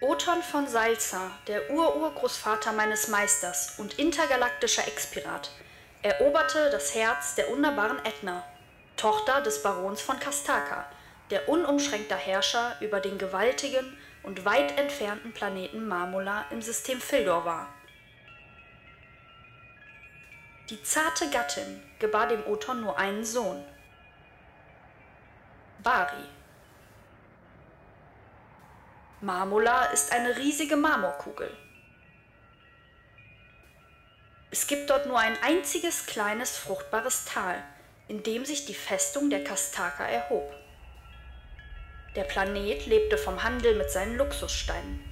Othon von Salza, der Ururgroßvater meines Meisters und intergalaktischer Expirat, eroberte das Herz der wunderbaren Ätna, Tochter des Barons von Kastaka, der unumschränkter Herrscher über den gewaltigen und weit entfernten Planeten Marmola im System Fildor war. Die zarte Gattin gebar dem Othon nur einen Sohn, Bari. Marmola ist eine riesige Marmorkugel. Es gibt dort nur ein einziges kleines fruchtbares Tal, in dem sich die Festung der Kastaka erhob. Der Planet lebte vom Handel mit seinen Luxussteinen,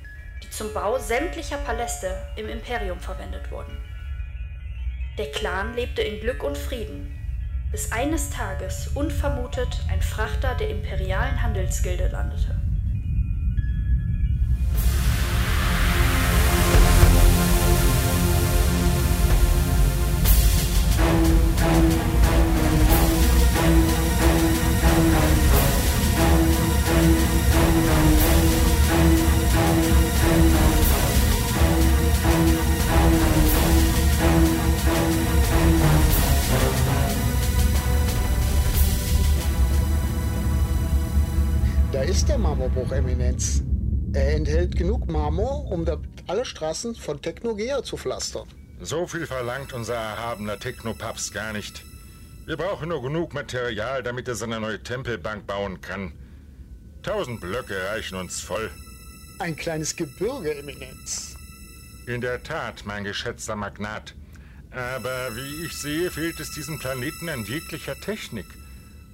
die zum Bau sämtlicher Paläste im Imperium verwendet wurden. Der Clan lebte in Glück und Frieden, bis eines Tages unvermutet ein Frachter der imperialen Handelsgilde landete. Ist der Marmorbruch, Eminenz. Er enthält genug Marmor, um alle Straßen von Technogea zu pflastern. So viel verlangt unser erhabener Technopapst gar nicht. Wir brauchen nur genug Material, damit er seine neue Tempelbank bauen kann. Tausend Blöcke reichen uns voll. Ein kleines Gebirge, Eminenz. In der Tat, mein geschätzter Magnat. Aber wie ich sehe, fehlt es diesem Planeten an jeglicher Technik.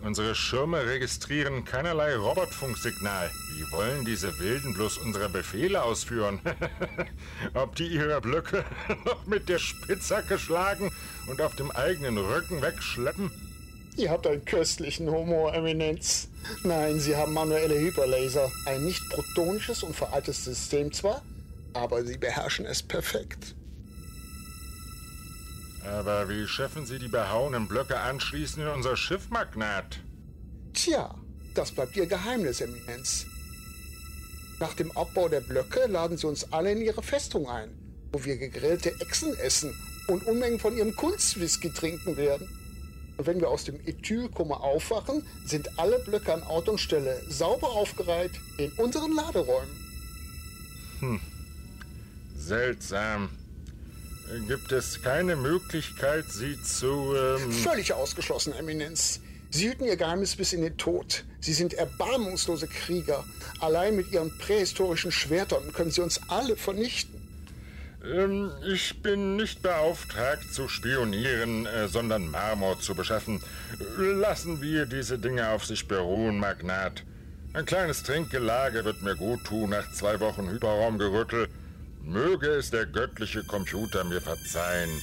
Unsere Schirme registrieren keinerlei Robotfunksignal. Wie wollen diese Wilden bloß unsere Befehle ausführen? Ob die ihre Blöcke noch mit der Spitzhacke schlagen und auf dem eigenen Rücken wegschleppen? Ihr habt einen köstlichen Humor, Eminenz. Nein, Sie haben manuelle Hyperlaser. Ein nicht protonisches und veraltetes System zwar, aber Sie beherrschen es perfekt. Aber wie schaffen Sie die behauenen Blöcke anschließend in unser Schiff, Magnat? Tja, das bleibt Ihr Geheimnis, Eminenz. Nach dem Abbau der Blöcke laden Sie uns alle in Ihre Festung ein, wo wir gegrillte Echsen essen und Unmengen von Ihrem Kunstwhisky trinken werden. Und wenn wir aus dem Ethylkoma aufwachen, sind alle Blöcke an Ort und Stelle sauber aufgereiht in unseren Laderäumen. Hm. Seltsam. Gibt es keine Möglichkeit, Sie zu... Ähm Völlig ausgeschlossen, Eminenz. Sie hüten Ihr Geheimnis bis in den Tod. Sie sind erbarmungslose Krieger. Allein mit Ihren prähistorischen Schwertern können Sie uns alle vernichten. Ähm, ich bin nicht beauftragt zu spionieren, äh, sondern Marmor zu beschaffen. Lassen wir diese Dinge auf sich beruhen, Magnat. Ein kleines Trinkgelage wird mir gut tun nach zwei Wochen Hyperraumgerüttel. Möge es der göttliche Computer mir verzeihen.